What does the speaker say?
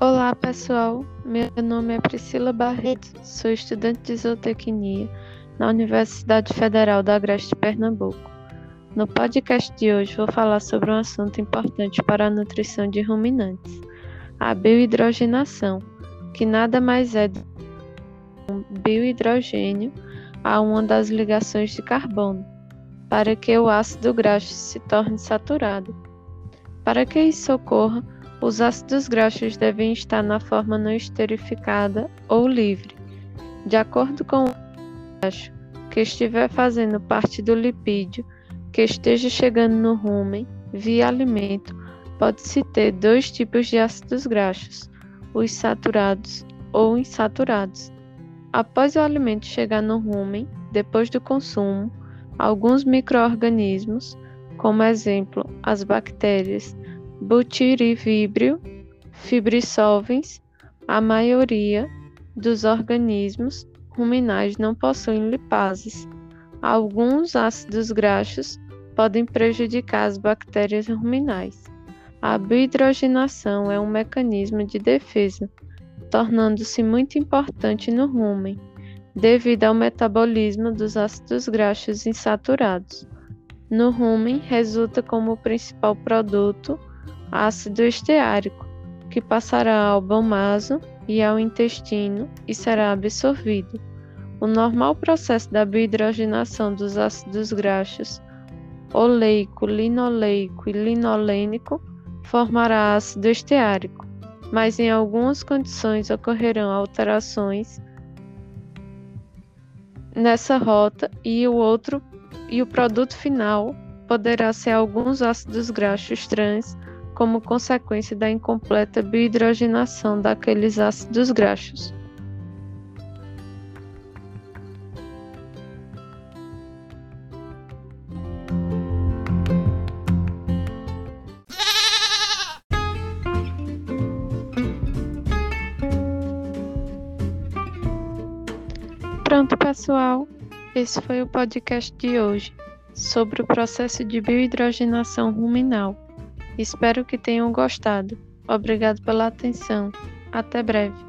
Olá, pessoal. Meu nome é Priscila Barreto, sou estudante de zootecnia na Universidade Federal do Agreste Pernambuco. No podcast de hoje vou falar sobre um assunto importante para a nutrição de ruminantes, a biohidrogenação, que nada mais é do que um biohidrogênio a uma das ligações de carbono, para que o ácido graxo se torne saturado. Para que isso ocorra, os ácidos graxos devem estar na forma não esterificada ou livre. De acordo com o graxo que estiver fazendo parte do lipídio que esteja chegando no rumen via alimento, pode-se ter dois tipos de ácidos graxos, os saturados ou insaturados. Após o alimento chegar no rumen, depois do consumo, alguns microorganismos, como exemplo as bactérias, butirivibrio, fibrissolvens, a maioria dos organismos ruminais não possuem lipases. Alguns ácidos graxos podem prejudicar as bactérias ruminais. A biohidrogenação é um mecanismo de defesa, tornando-se muito importante no rumen, devido ao metabolismo dos ácidos graxos insaturados. No rumen, resulta como principal produto ácido esteárico, que passará ao bomazo e ao intestino e será absorvido. O normal processo da biohidrogenação dos ácidos graxos oleico, linoleico e linolênico formará ácido esteárico, mas em algumas condições ocorrerão alterações nessa rota e o outro e o produto final poderá ser alguns ácidos graxos trans como consequência da incompleta biohidrogenação daqueles ácidos graxos. Pronto, pessoal. Esse foi o podcast de hoje sobre o processo de biohidrogenação ruminal. Espero que tenham gostado. Obrigado pela atenção. Até breve.